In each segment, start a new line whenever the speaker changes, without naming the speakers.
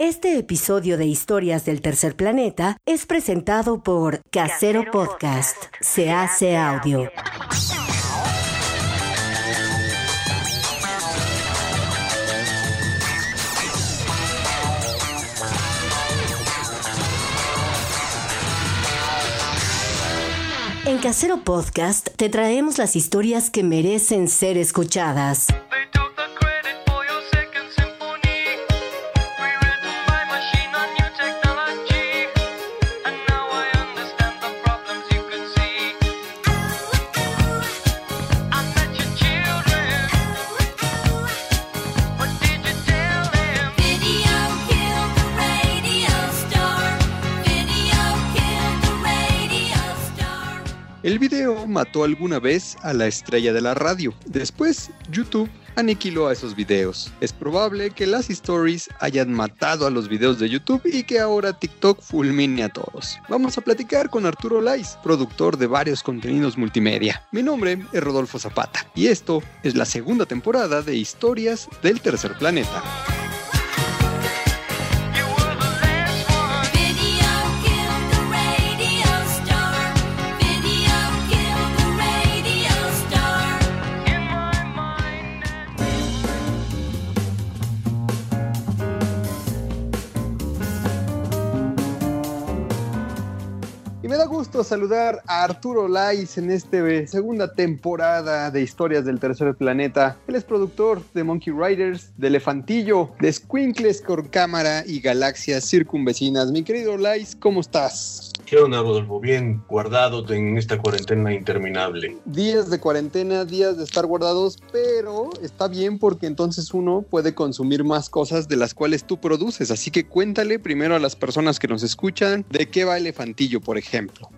Este episodio de Historias del Tercer Planeta es presentado por Casero Podcast. Se hace audio. En Casero Podcast te traemos las historias que merecen ser escuchadas.
Mató alguna vez a la estrella de la radio. Después, YouTube aniquiló a esos videos. Es probable que las stories hayan matado a los videos de YouTube y que ahora TikTok fulmine a todos. Vamos a platicar con Arturo Lais, productor de varios contenidos multimedia. Mi nombre es Rodolfo Zapata y esto es la segunda temporada de Historias del Tercer Planeta. Gusto saludar a Arturo Lais en esta segunda temporada de Historias del Tercer Planeta. Él es productor de Monkey Riders, de Elefantillo, de Squinkles con cámara y galaxias circunvecinas. Mi querido Lais, ¿cómo estás?
¿Qué onda, Rodolfo? Bien guardado en esta cuarentena interminable.
Días de cuarentena, días de estar guardados, pero está bien porque entonces uno puede consumir más cosas de las cuales tú produces. Así que cuéntale primero a las personas que nos escuchan de qué va Elefantillo, por ejemplo.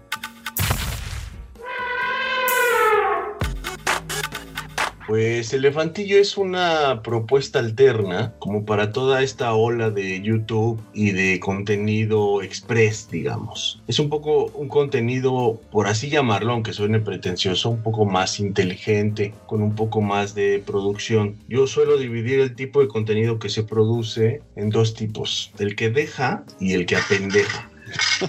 Pues Elefantillo es una propuesta alterna como para toda esta ola de YouTube y de contenido express, digamos. Es un poco un contenido, por así llamarlo, aunque suene pretencioso, un poco más inteligente, con un poco más de producción. Yo suelo dividir el tipo de contenido que se produce en dos tipos, el que deja y el que apendeja.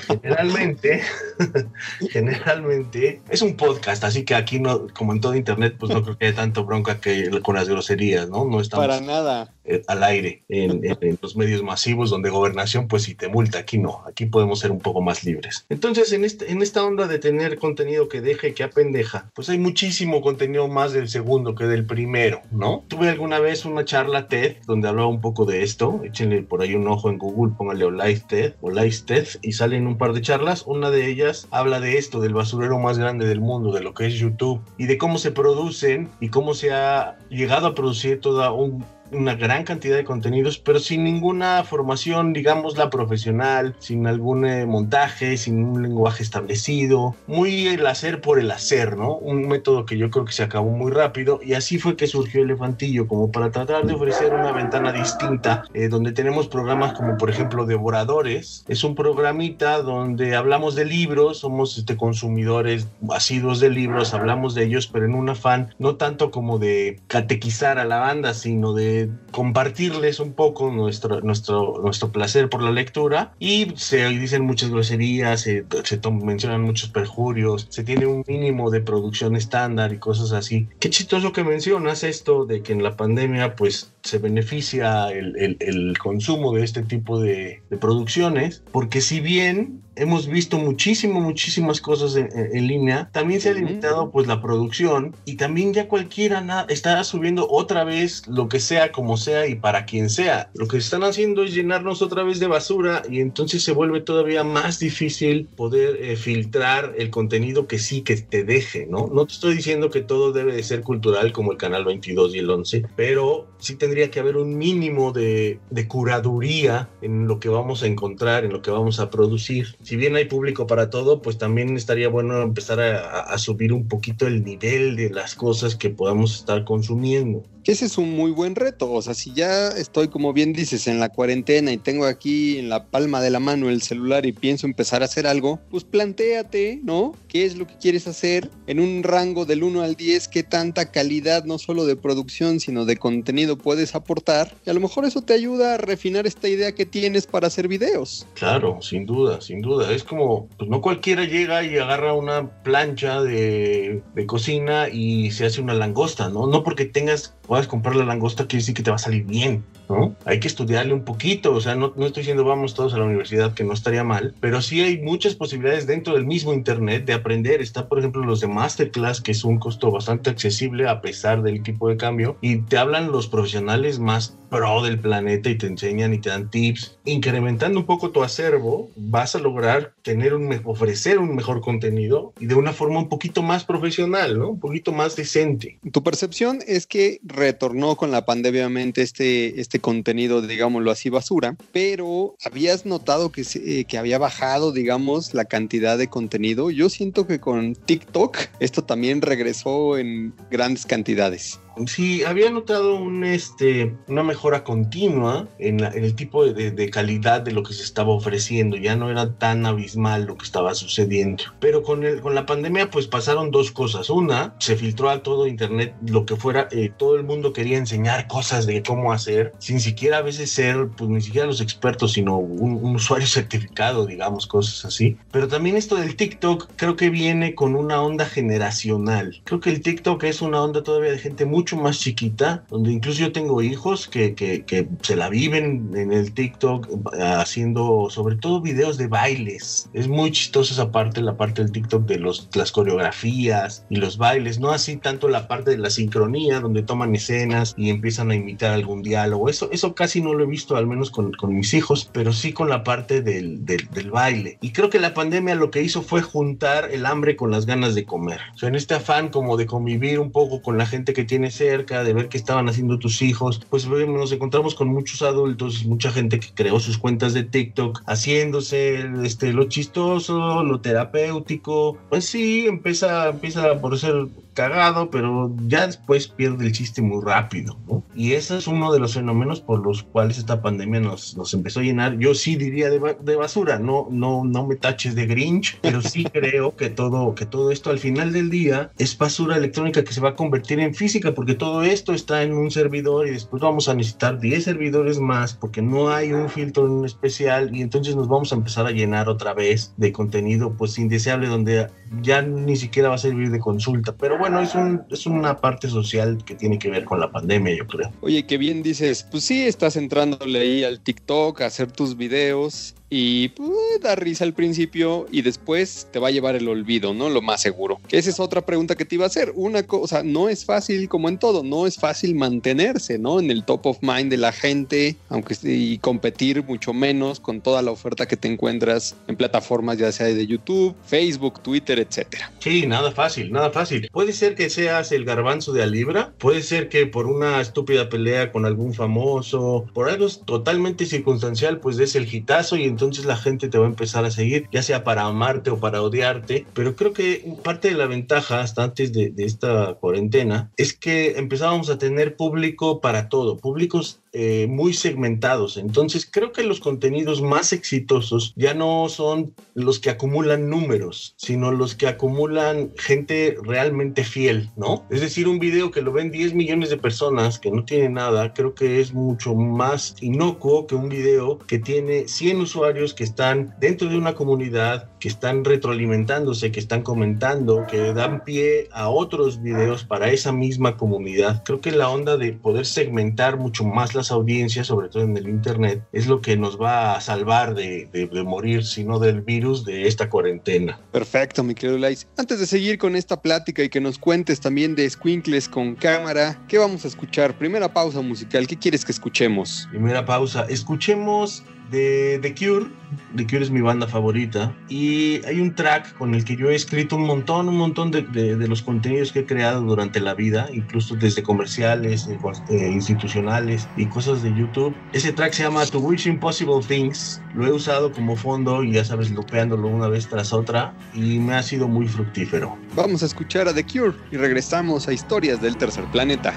Generalmente, generalmente es un podcast, así que aquí no, como en todo internet, pues no creo que haya tanto bronca que con las groserías, ¿no? No estamos
Para nada.
Eh, al aire en, en- los medios masivos donde gobernación pues si te multa, aquí no, aquí podemos ser un poco más libres. Entonces en, este, en esta onda de tener contenido que deje que apendeja, pues hay muchísimo contenido más del segundo que del primero, ¿no? Tuve alguna vez una charla TED donde hablaba un poco de esto, échenle por ahí un ojo en Google, pónganle Live TED o Live TED y salen un par de charlas, una de ellas habla de esto, del basurero más grande del mundo, de lo que es YouTube y de cómo se producen y cómo se ha llegado a producir toda un una gran cantidad de contenidos, pero sin ninguna formación, digamos, la profesional, sin algún eh, montaje, sin un lenguaje establecido, muy el hacer por el hacer, ¿no? Un método que yo creo que se acabó muy rápido y así fue que surgió Elefantillo, como para tratar de ofrecer una ventana distinta, eh, donde tenemos programas como por ejemplo Devoradores, es un programita donde hablamos de libros, somos este, consumidores asiduos de libros, hablamos de ellos, pero en un afán no tanto como de catequizar a la banda, sino de compartirles un poco nuestro, nuestro, nuestro placer por la lectura y se dicen muchas groserías, se, se mencionan muchos perjurios, se tiene un mínimo de producción estándar y cosas así. Qué chistoso que mencionas esto de que en la pandemia pues se beneficia el, el- el consumo de este tipo de, de producciones, porque si bien hemos visto muchísimo, muchísimas cosas en, en- línea, también se ha limitado pues la producción y también ya cualquiera está subiendo otra vez lo que sea, como sea y para quien sea. Lo que están haciendo es llenarnos otra vez de basura y entonces se vuelve todavía más difícil poder eh, filtrar el contenido que sí que te deje, ¿no? No te estoy diciendo que todo debe de ser cultural como el canal 22 y el 11, pero sí tendría que haber un mínimo de, de curaduría en lo que vamos a encontrar, en lo que vamos a producir. Si bien hay público para todo, pues también estaría bueno empezar a, subir un poquito el nivel de las cosas que podamos estar consumiendo.
Que ese es un muy buen reto. O sea, si ya estoy, como bien dices, en la cuarentena y tengo aquí en la palma de la mano el celular y pienso empezar a hacer algo, pues plantéate, ¿no? ¿Qué es lo que quieres hacer en un rango del 1 al 10? ¿Qué tanta calidad, no solo de producción, sino de contenido puedes aportar? Y a lo mejor eso te ayuda a refinar esta idea que tienes para hacer videos.
Claro, sin duda, sin duda. Es como, pues no cualquiera llega y agarra una plancha de, de cocina y se hace una langosta, ¿no? No porque tengas, puedas comprar la langosta quiere decir que te va a salir bien, ¿no? Hay que estudiarle un poquito, o sea, no, no estoy diciendo vamos todos a la universidad, que no estaría mal, pero sí hay muchas posibilidades dentro del mismo Internet de aprender. Está, por ejemplo, los de Masterclass, que es un costo bastante accesible a pesar del tipo de cambio, y te hablan los profesionales más pro del planeta y te enseñan y te dan tips. Incrementando un poco tu acervo, vas a lograr tener un, ofrecer un mejor contenido y de una forma un poquito más profesional, ¿no? Un poquito más decente.
Tu percepción es que retornó con la pandemia obviamente este, este contenido, digámoslo así, basura, pero ¿habías notado que, eh, que había bajado, digamos, la cantidad de contenido? Yo siento que con TikTok esto también regresó en grandes cantidades.
Sí, había notado un, este, una mejora continua en, la- en el tipo de, de- calidad de lo que se estaba ofreciendo. Ya no era tan abismal lo que estaba sucediendo. Pero con, el, con la pandemia, pues pasaron dos cosas. Una, se filtró a todo Internet lo que fuera. eh, todo el mundo quería enseñar cosas de cómo hacer, sin siquiera a veces ser, pues ni siquiera los expertos, sino un, un usuario certificado, digamos, cosas así. Pero también esto del TikTok creo que viene con una onda generacional. Creo que el TikTok es una onda todavía de gente mucho más chiquita, donde incluso yo tengo hijos que, que, que se la viven en el TikTok eh, haciendo sobre todo videos de bailes. Es muy chistosa esa parte, la parte del TikTok de los, las coreografías y los bailes, no así tanto la parte de la sincronía, donde toman escenas y empiezan a imitar algún diálogo. Eso, eso casi no lo he visto, al menos con, con mis hijos, pero sí con la parte del, del, del baile. Y creo que la pandemia lo que hizo fue juntar el hambre con las ganas de comer. O sea, en este afán como de convivir un poco con la gente que tienes cerca, de ver qué estaban haciendo tus hijos, pues nos encontramos con muchos adultos, mucha gente que creó sus cuentas de TikTok, haciéndose este, lo chistoso, lo terapéutico. Pues sí, empieza, empieza por ser cagado, pero ya después pierde el chiste muy rápido, ¿no? Y ese es uno de los fenómenos por los cuales esta pandemia nos, nos empezó a llenar. Yo sí diría de, de basura, no, no, no me taches de Grinch, pero sí creo que todo, que todo esto al final del día es basura electrónica que se va a convertir en física, porque todo esto está en un servidor y después vamos a necesitar 10 servidores más, porque no hay un filtro en especial y entonces nos vamos a empezar a llenar otra vez de contenido pues indeseable donde ya ni siquiera va a servir de consulta. Pero bueno, es, un, es una parte social que tiene que ver con la pandemia, yo creo.
Oye, que bien dices, pues sí, estás entrándole ahí al TikTok a hacer tus videos y pues da risa al principio y después te va a llevar el olvido, ¿no? Lo más seguro. Esa es otra pregunta que te iba a hacer. Una cosa, no es fácil como en todo, no es fácil mantenerse, ¿no? En el top of mind de la gente, aunque y competir mucho menos con toda la oferta que te encuentras en plataformas ya sea de YouTube, Facebook, Twitter, etcétera.
Sí, nada fácil, nada fácil. Puede ser que seas el garbanzo de Alibra, puede ser que por una estúpida pelea con algún famoso, por algo totalmente circunstancial, pues des el hitazo y entonces la gente te va a empezar a seguir, ya sea para amarte o para odiarte. Pero creo que parte de la ventaja, hasta antes de, de esta cuarentena, es que empezábamos a tener público para todo, públicos eh, muy segmentados. Entonces creo que los contenidos más exitosos ya no son los que acumulan números, sino los que acumulan gente realmente fiel, ¿no? Es decir, un video que lo ven 10 millones de personas que no tiene nada, creo que es mucho más inocuo que un video que tiene 100 usuarios que están dentro de una comunidad, que están retroalimentándose, que están comentando, que dan pie a otros videos para esa misma comunidad. Creo que la onda de poder segmentar mucho más las audiencias, sobre todo en el Internet, es lo que nos va a salvar de, de- de morir, sino del virus de esta cuarentena.
Perfecto, mi querido Lais. Antes de seguir con esta plática y que nos cuentes también de Squinkles con cámara, ¿qué vamos a escuchar? Primera pausa musical, ¿qué quieres que escuchemos?
Primera pausa. Escuchemos de The Cure. The Cure es mi banda favorita. Y hay un track con el que yo he escrito un montón, un montón de, de- de los contenidos que he creado durante la vida, incluso desde comerciales, eh, institucionales y cosas de YouTube. Ese track se llama To Wish Impossible Things. Lo he usado como fondo y ya sabes, lupeándolo una vez tras otra. Y me ha sido muy fructífero.
Vamos a escuchar a The Cure y regresamos a Historias del Tercer Planeta.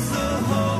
the whole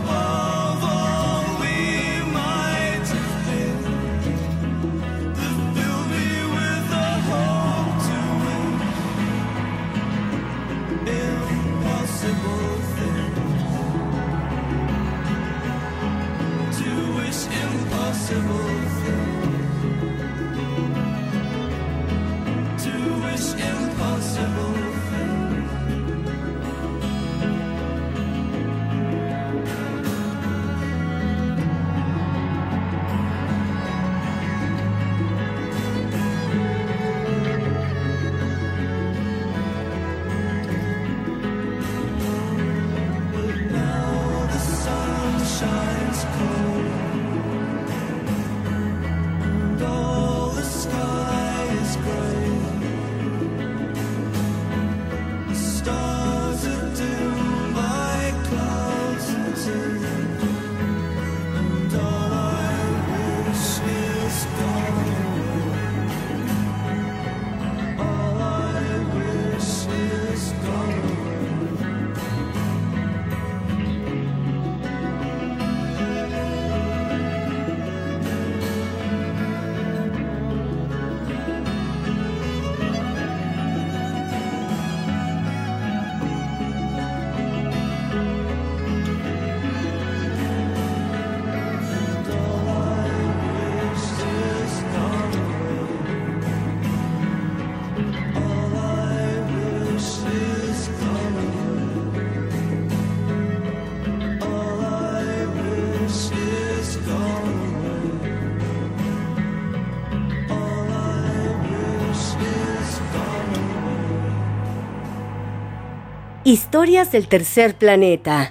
Historias del tercer planeta.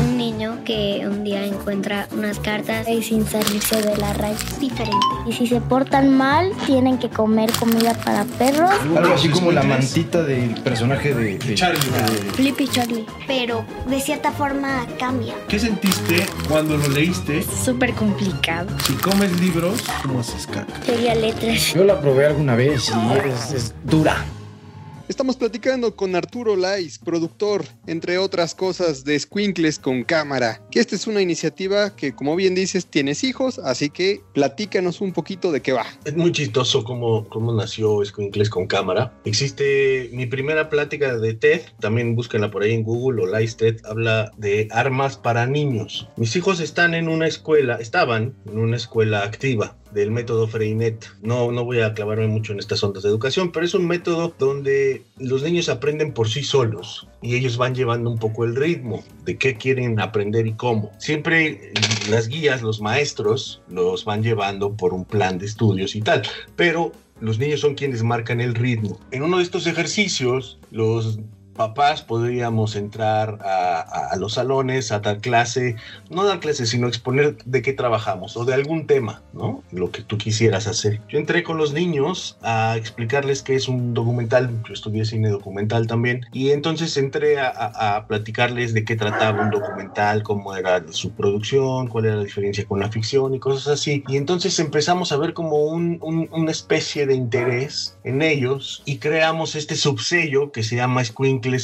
Un niño que un día encuentra unas cartas y sin salirse de la raíz diferente. Y si se portan mal, tienen que comer comida para perros.
Algo así como la mantita del personaje de, de-
Charlie.
de-
Flippy Charlie. Pero de cierta forma cambia.
¿Qué sentiste cuando lo leíste?
Súper complicado.
Si comes libros, ¿cómo haces caca?
Sería letras.
Yo la probé alguna vez y es, es dura.
Estamos platicando con Arturo Lais, productor, entre otras cosas, de Squinkles con cámara. Que esta es una iniciativa que, como bien dices, tienes hijos, así que platícanos un poquito de qué va.
Es muy chistoso cómo, cómo nació Squinkles con cámara. Existe mi primera plática de TED, también búsquenla por ahí en Google o Lice TED, habla de armas para niños. Mis hijos están en una escuela, estaban en una escuela activa del método Freinet. No, no voy a clavarme mucho en estas ondas de educación, pero es un método donde los niños aprenden por sí solos y ellos van llevando un poco el ritmo de qué quieren aprender y cómo. Siempre las guías, los maestros, los van llevando por un plan de estudios y tal, pero los niños son quienes marcan el ritmo. En uno de estos ejercicios, los papás podríamos entrar a, a- a los salones a dar clase, no dar clase, sino exponer de qué trabajamos o de algún tema, ¿no? Lo que tú quisieras hacer. Yo entré con los niños a explicarles qué es un documental, yo estudié cine documental también, y entonces entré a, a- platicarles de qué trataba un documental, cómo era su producción, cuál era la diferencia con la ficción y cosas así. Y entonces empezamos a ver como un- un- una especie de interés en ellos y creamos este subsello que se llama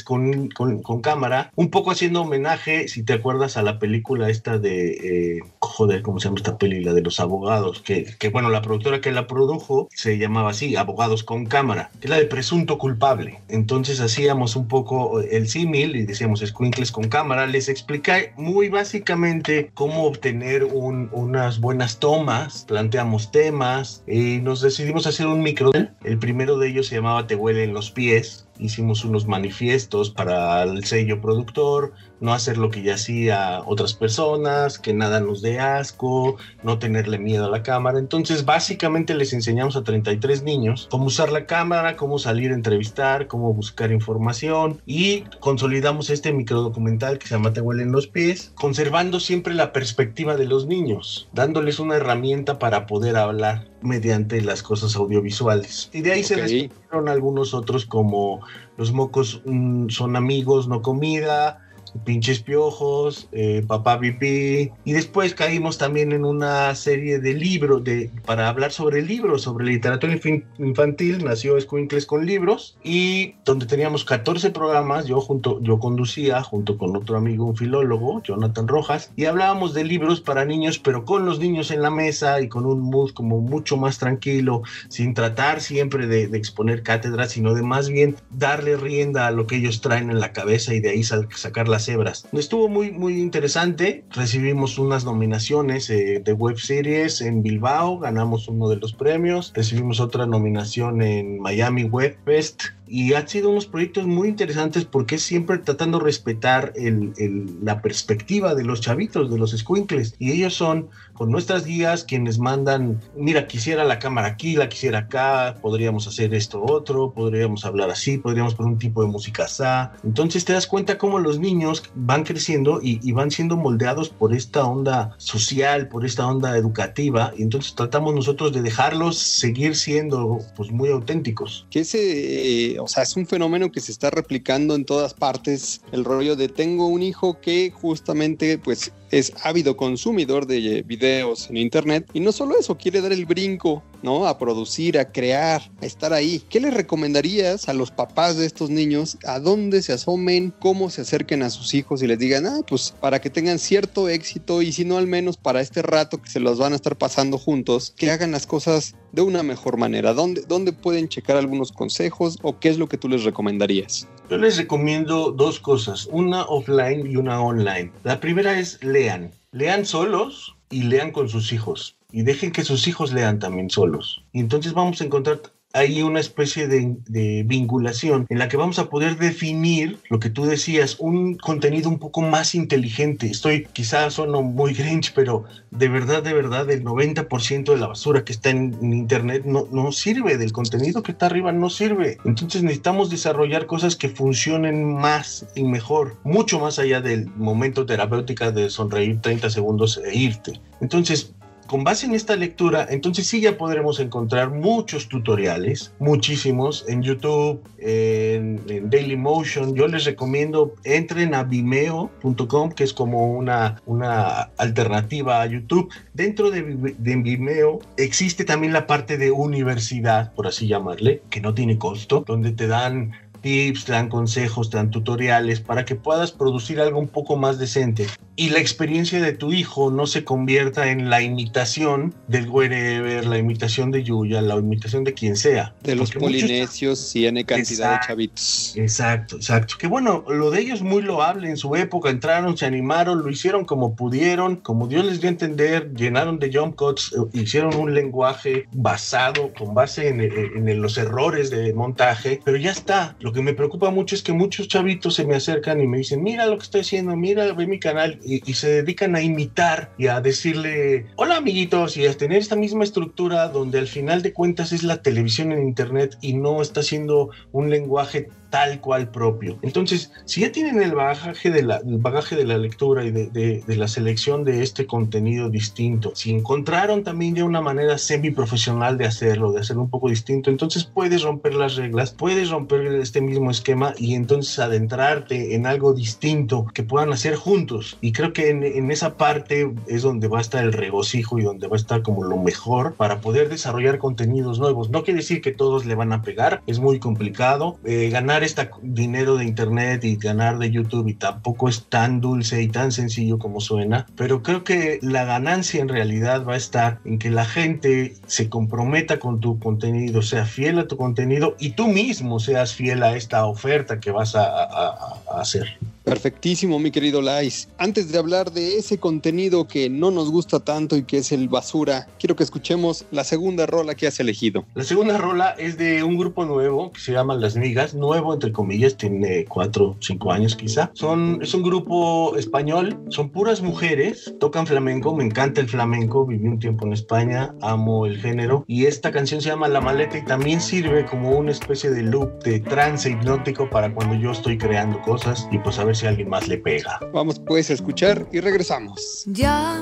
Con, con, con cámara, un poco haciendo homenaje, si te acuerdas, a la película esta de, eh, joder, ¿cómo se llama esta peli? La de los abogados, que, que bueno, la productora que la produjo se llamaba así, Abogados con cámara, que es la de presunto culpable. Entonces hacíamos un poco el símil y decíamos Squinkles con cámara, les expliqué muy básicamente cómo obtener un- unas buenas tomas, planteamos temas y nos decidimos hacer un micro. El primero de ellos se llamaba Te huelen los pies. Hicimos unos manifiestos para el sello productor, no hacer lo que ya hacía otras personas, que nada nos dé asco, no tenerle miedo a la cámara. Entonces, básicamente les enseñamos a 33 niños cómo usar la cámara, cómo salir a entrevistar, cómo buscar información y consolidamos este microdocumental que se llama Te huelen los pies, conservando siempre la perspectiva de los niños, dándoles una herramienta para poder hablar mediante las cosas audiovisuales. Y de ahí se
Ok.
desprendieron algunos otros como Los mocos mm, son amigos, no comida, Pinches Piojos, eh, Papá Pipí. Y después caímos también en una serie de libros de, para hablar sobre libros, sobre literatura infantil. Nació Squinkles con libros y donde teníamos 14 programas. Yo, junto, yo conducía junto con otro amigo, un filólogo, Jonathan Rojas, y hablábamos de libros para niños, pero con los niños en la mesa y con un mood como mucho más tranquilo, sin tratar siempre de, de exponer cátedras, sino de más bien darle rienda a lo que ellos traen en la cabeza y de ahí sacar las hebras. Estuvo muy, muy interesante. Recibimos unas nominaciones eh, de web series en Bilbao, ganamos uno de los premios. Recibimos otra nominación en Miami Web Fest. Y han sido unos proyectos muy interesantes porque siempre tratando de respetar el- el- la perspectiva de los chavitos, de los squinkles. Y ellos son con nuestras guías quienes mandan, mira, quisiera la cámara aquí, la quisiera acá, podríamos hacer esto otro, podríamos hablar así, podríamos poner un tipo de música así. Entonces te das cuenta cómo los niños van creciendo y, y van siendo moldeados por esta onda social, por esta onda educativa. Y entonces tratamos nosotros de dejarlos seguir siendo pues muy auténticos.
Que ese, eh, o sea, es un fenómeno que se está replicando en todas partes. El rollo de tengo un hijo que justamente, pues, es ávido consumidor de videos en internet. Y no solo eso, quiere dar el brinco, ¿no? A producir, a crear, a estar ahí. ¿Qué le recomendarías a los papás de estos niños? ¿A dónde se asomen? ¿Cómo se acerquen a sus hijos y les digan, ah, pues, para que tengan cierto éxito y si no al menos para este rato que se los van a estar pasando juntos, que hagan las cosas de una mejor manera? ¿Dónde, dónde pueden checar algunos consejos o qué es lo que tú les recomendarías?
Yo les recomiendo dos cosas, una offline y una online. La primera es lean. Lean solos y lean con sus hijos. Y dejen que sus hijos lean también solos. Y entonces vamos a encontrar hay una especie de, vinculación en la que vamos a poder definir lo que tú decías, un contenido un poco más inteligente. Estoy, quizás sono muy grinch, pero de verdad, de verdad, el 90% de la basura que está en, en Internet no, no sirve, del contenido que está arriba no sirve. Entonces necesitamos desarrollar cosas que funcionen más y mejor, mucho más allá del momento terapéutico de sonreír 30 segundos e irte. Entonces, con base en esta lectura, entonces sí ya podremos encontrar muchos tutoriales, muchísimos, en YouTube, en, Dailymotion. Yo les recomiendo, entren a vimeo.com, que es como una, una alternativa a YouTube. Dentro de Vimeo existe también la parte de universidad, por así llamarle, que no tiene costo, donde te dan tips, te dan consejos, te dan tutoriales para que puedas producir algo un poco más decente y la experiencia de tu hijo no se convierta en la imitación del wherever, la imitación de Yuya, la imitación de quien sea.
De los
Porque muchos-
polinesios y N cantidad
Exacto.
de chavitos.
Exacto, exacto. Que bueno, lo de ellos muy loable en su época. Entraron, se animaron, lo hicieron como pudieron, como Dios les dio a entender, llenaron de jump cuts, eh, hicieron un lenguaje basado, con base en, en- en los errores de montaje, pero ya está. Lo que me preocupa mucho es que muchos chavitos se me acercan y me dicen, mira lo que estoy haciendo, mira, ve mi canal, y, y se dedican a imitar y a decirle, hola amiguitos, y a tener esta misma estructura donde al final de cuentas es la televisión en internet y no está siendo un lenguaje tal cual propio. Entonces, si ya tienen el bagaje de la, el bagaje de la lectura y de, de- de la selección de este contenido distinto, si encontraron también ya una manera semi-profesional de hacerlo, de hacerlo un poco distinto, entonces puedes romper las reglas, puedes romper este mismo esquema y entonces adentrarte en algo distinto que puedan hacer juntos. Y creo que en, en esa parte es donde va a estar el regocijo y donde va a estar como lo mejor para poder desarrollar contenidos nuevos. No quiere decir que todos le van a pegar, es muy complicado. Eh, ganar este dinero de internet y ganar de YouTube y tampoco es tan dulce y tan sencillo como suena, pero creo que la ganancia en realidad va a estar en que la gente se comprometa con tu contenido, sea fiel a tu contenido y tú mismo seas fiel a esta oferta que vas a hacer.
Perfectísimo, mi querido Lais. Antes de hablar de ese contenido que no nos gusta tanto y que es el basura, quiero que escuchemos la segunda rola que has elegido.
La segunda rola es de un grupo nuevo que se llama Las Migas, nuevo entre comillas, tiene cuatro, cinco años quizá. Son, es un grupo español, son puras mujeres, tocan flamenco, me encanta el flamenco, viví un tiempo en España, amo el género. Y esta canción se llama La Maleta y también sirve como una especie de loop de trance hipnótico para cuando yo estoy creando cosas. Y pues a ver si a alguien más le pega.
Vamos pues a escuchar y regresamos.
Ya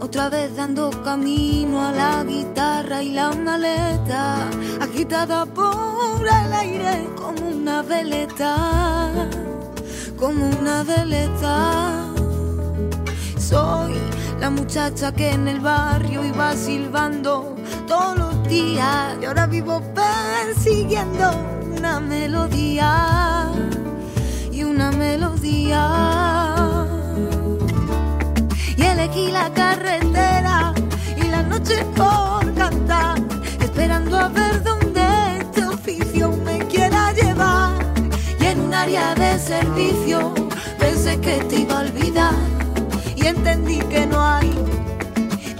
otra vez dando camino a la guitarra y la maleta, agitada por el aire como una veleta, como una veleta. Soy la muchacha que en el barrio iba silbando todos los días y ahora vivo persiguiendo una melodía melodía. Y elegí la carretera y la noche por cantar, esperando a ver dónde este oficio me quiera llevar. Y en un área de servicio pensé que te iba a olvidar y entendí que no hay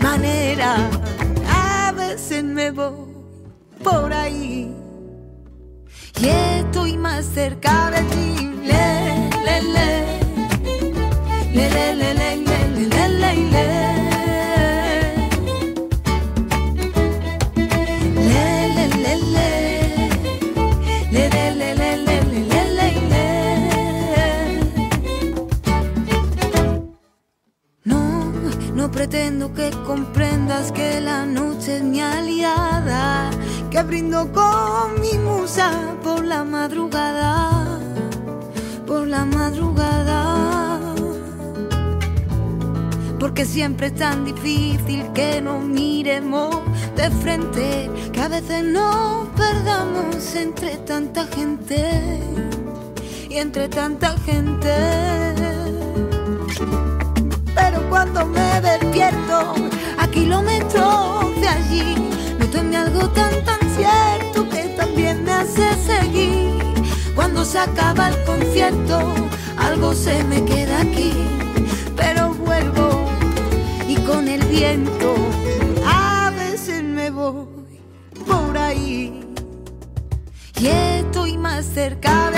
manera. A veces me voy por ahí y estoy más cerca de ti pretendo que comprendas que la noche es mi aliada, que brindo con mi musa por la madrugada la madrugada. Porque siempre es tan difícil que nos miremos de frente, que a veces nos perdamos entre tanta gente y entre tanta gente. Pero cuando me despierto a kilómetros de allí, noto en algo tan tan cierto que también me hace seguir se acaba el concierto, algo se me queda aquí, pero vuelvo y con el viento a veces me voy por ahí. Y estoy más cerca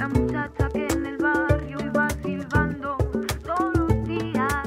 la muchacha que en el barrio iba silbando todos los días.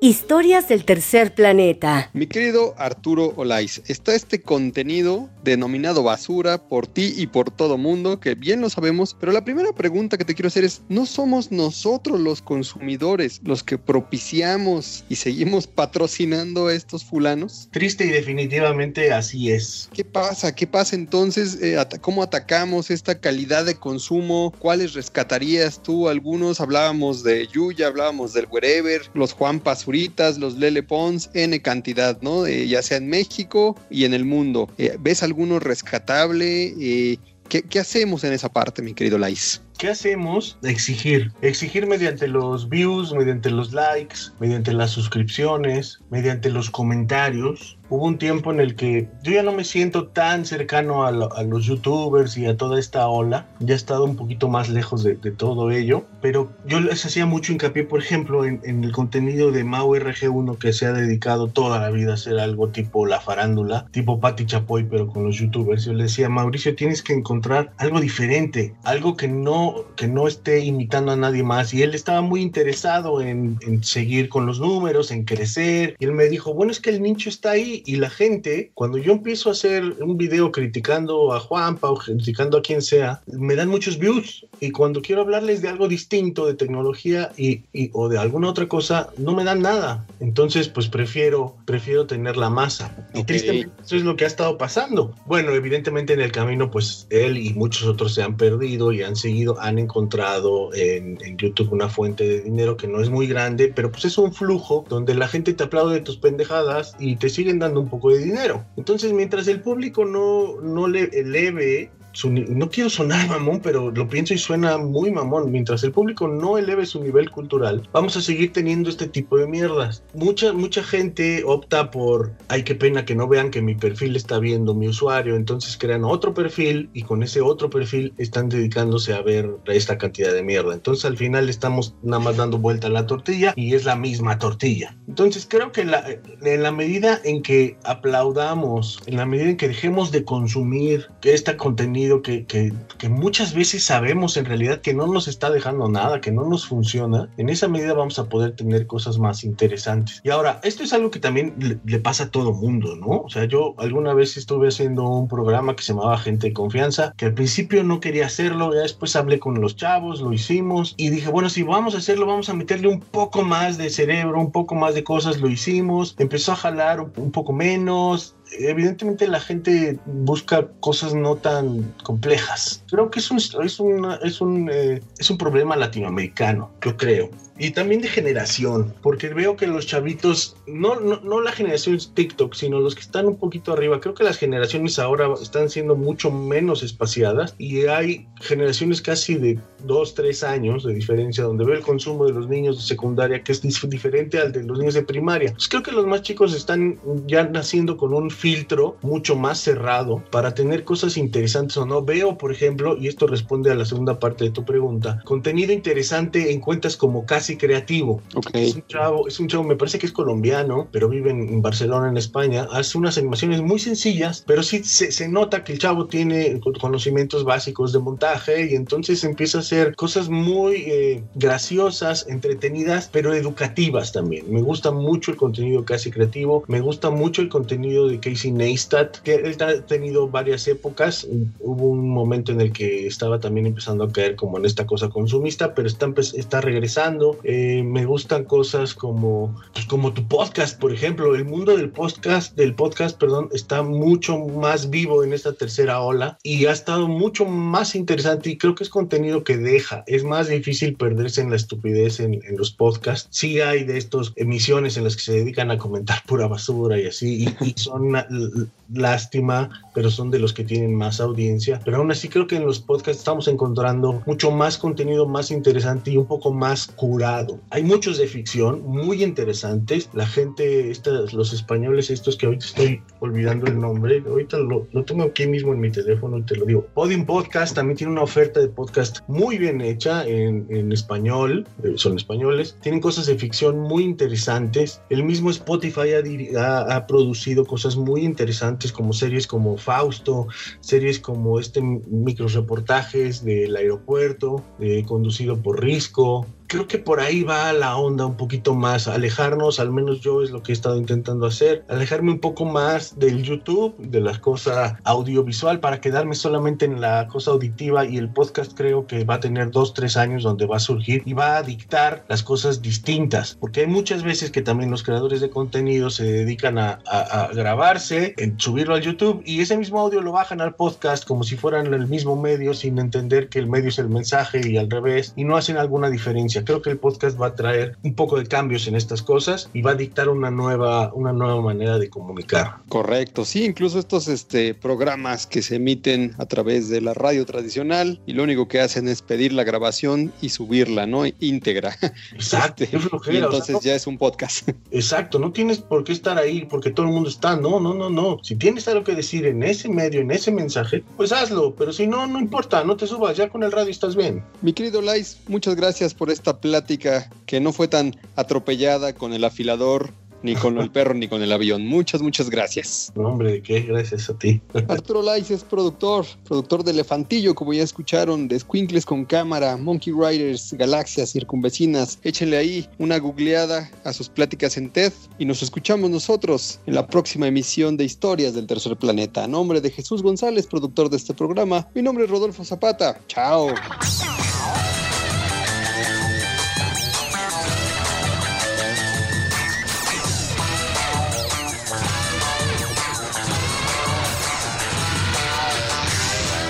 Historias del tercer planeta.
Mi querido Arturo Olais, está este contenido denominado basura por ti y por todo mundo, que bien lo sabemos, pero la primera pregunta que te quiero hacer es, ¿no somos nosotros los consumidores los que propiciamos y seguimos patrocinando a estos fulanos?
Triste y definitivamente así es.
¿Qué pasa? ¿Qué pasa entonces? Eh, ¿Cómo atacamos esta calidad de consumo? ¿Cuáles rescatarías tú? Algunos hablábamos de Yuya, hablábamos del Wherever, los Juan Pazuritas, los Lele Pons, N cantidad, ¿no? Eh, ya sea en México y en el mundo. Eh, ¿Ves alguno rescatable? Eh, ¿qué, hacemos en esa parte, mi querido Lais?
¿Qué hacemos? Exigir. Exigir mediante los views, mediante los likes, mediante las suscripciones, mediante los comentarios. Hubo un tiempo en el que yo ya no me siento tan cercano a, lo- a los youtubers y a toda esta ola. Ya he estado un poquito más lejos de, de todo ello. Pero yo les hacía mucho hincapié, por ejemplo, en, en el contenido de Mau RG1 que se ha dedicado toda la vida a hacer algo tipo la farándula, tipo Patti Chapoy, pero con los youtubers. Yo le decía, Mauricio, tienes que encontrar algo diferente, algo que no, que no esté imitando a nadie más. Y él estaba muy interesado en, en seguir con los números, en crecer. Y él me dijo, bueno, es que el nicho está ahí y la gente, cuando yo empiezo a hacer un video criticando a Juanpa o criticando a quien sea, me dan muchos views. Y cuando quiero hablarles de algo distinto, de tecnología y, y- o de alguna otra cosa, no me dan nada. Entonces, pues prefiero, prefiero tener la masa. Y
Ok.
tristemente, eso es lo que ha estado pasando. Bueno, evidentemente en el camino, pues él y muchos otros se han perdido y han seguido, han encontrado en, en YouTube una fuente de dinero que no es muy grande, pero pues es un flujo donde la gente te aplaude tus pendejadas y te siguen dando un poco de dinero. Entonces, mientras el público no, no le eleve su no quiero sonar mamón, pero lo pienso y suena muy mamón. Mientras el público no eleve su nivel cultural, vamos a seguir teniendo este tipo de mierdas. Mucha, mucha gente opta por, ay, qué pena que no vean que mi perfil está viendo mi usuario, entonces crean otro perfil y con ese otro perfil están dedicándose a ver esta cantidad de mierda. Entonces al final estamos nada más dando vuelta a la tortilla y es la misma tortilla. Entonces creo que la- en la medida en que aplaudamos, en la medida en que dejemos de consumir este contenido que, que- que muchas veces sabemos en realidad que no nos está dejando nada, que no nos funciona, en esa medida vamos a poder tener cosas más interesantes. Y ahora, esto es algo que también le, le pasa a todo mundo, ¿no? O sea, yo alguna vez estuve haciendo un programa que se llamaba Gente de Confianza, que al principio no quería hacerlo, ya después hablé con los chavos, lo hicimos y dije, bueno, si vamos a hacerlo, vamos a meterle un poco más de cerebro, un poco más de cosas, lo hicimos, empezó a jalar un, un poco menos, evidentemente la gente busca cosas no tan complejas. Creo que es un, es una- es un, eh, es un problema latinoamericano, yo creo. Y también de generación, porque veo que los chavitos, no, no, no la generación TikTok, sino los que están un poquito arriba, creo que las generaciones ahora están siendo mucho menos espaciadas y hay generaciones casi de 2, 3 años de diferencia donde veo el consumo de los niños de secundaria que es dif- diferente al de los niños de primaria. Pues creo que los más chicos están ya naciendo con un filtro mucho más cerrado para tener cosas interesantes o no. Veo, por ejemplo, y esto responde a la segunda parte de tu pregunta, contenido interesante en cuentas como Casi Creativo.
Ok.
Es un chavo, es un chavo, me parece que es colombiano, pero vive en, Barcelona, en España. Hace unas animaciones muy sencillas, pero sí se, se nota que el chavo tiene co- conocimientos básicos de montaje y entonces empieza a hacer cosas muy eh, graciosas, entretenidas, pero educativas también. Me gusta mucho el contenido casi creativo, me gusta mucho el contenido de Casey Neistat, que él ha tenido varias épocas. Hubo un momento en el que estaba también empezando a caer como en esta cosa consumista, pero está, empe- está regresando. Eh, me gustan cosas como, pues, como tu podcast, por ejemplo. El mundo del podcast, del podcast, perdón, está mucho más vivo en esta tercera ola y ha estado mucho más interesante y creo que es contenido que deja. Es más difícil perderse en la estupidez en, en los podcasts. Sí hay de estas emisiones en las que se dedican a comentar pura basura y así, y, y son lástima, pero son de los que tienen más audiencia. Pero aún así creo que en los podcasts estamos encontrando mucho más contenido más interesante y un poco más curado. Hay muchos de ficción muy interesantes. La gente, estas, los españoles estos que ahorita estoy olvidando el nombre, ahorita lo, lo tengo aquí mismo en mi teléfono y te lo digo. Podium Podcast también tiene una oferta de podcast muy bien hecha en, español, eh, son españoles. Tienen cosas de ficción muy interesantes. El mismo Spotify ha- ha producido cosas muy interesantes como series como Fausto, series como este micro reportajes del aeropuerto, eh, conducido por Risco. Creo que por ahí va la onda un poquito más, alejarnos, al menos yo es lo que he estado intentando hacer, alejarme un poco más del YouTube, de la cosa audiovisual, para quedarme solamente en la cosa auditiva. Y el podcast creo que va a tener dos, tres años donde va a surgir y va a dictar las cosas distintas, porque hay muchas veces que también los creadores de contenido se dedican a, a- a grabarse, en subirlo al YouTube y ese mismo audio lo bajan al podcast como si fueran el mismo medio sin entender que el medio es el mensaje y al revés y no hacen alguna diferencia. Creo que el podcast va a traer un poco de cambios en estas cosas y va a dictar una nueva, una nueva manera de comunicar.
Correcto, sí, incluso estos este, programas que se emiten a través de la radio tradicional y lo único que hacen es pedir la grabación y subirla, ¿no? Íntegra.
Exacto,
Este,
qué flojera,
y
o sea,
entonces
no-
ya es un podcast.
Exacto, no tienes por qué estar ahí porque todo el mundo está. No, no, no, no. Si tienes algo que decir en ese medio, en ese mensaje, pues hazlo. Pero si no, no importa, no te subas. Ya con el radio estás bien.
Mi querido Lais, muchas gracias por esta plática que no fue tan atropellada con el afilador, ni con el perro, ni con el avión. Muchas, muchas gracias.
No, hombre, ¿de qué? Gracias a ti.
Arturo Lais es productor, productor de Elefantillo, como ya escucharon, de Squinkles con cámara, Monkey Riders, Galaxias, Circunvecinas. Échenle ahí una googleada a sus pláticas en TED y nos escuchamos nosotros en la próxima emisión de Historias del Tercer Planeta. A nombre de Jesús González, productor de este programa, mi nombre es Rodolfo Zapata. Chao.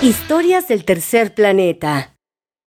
Historias del tercer planeta.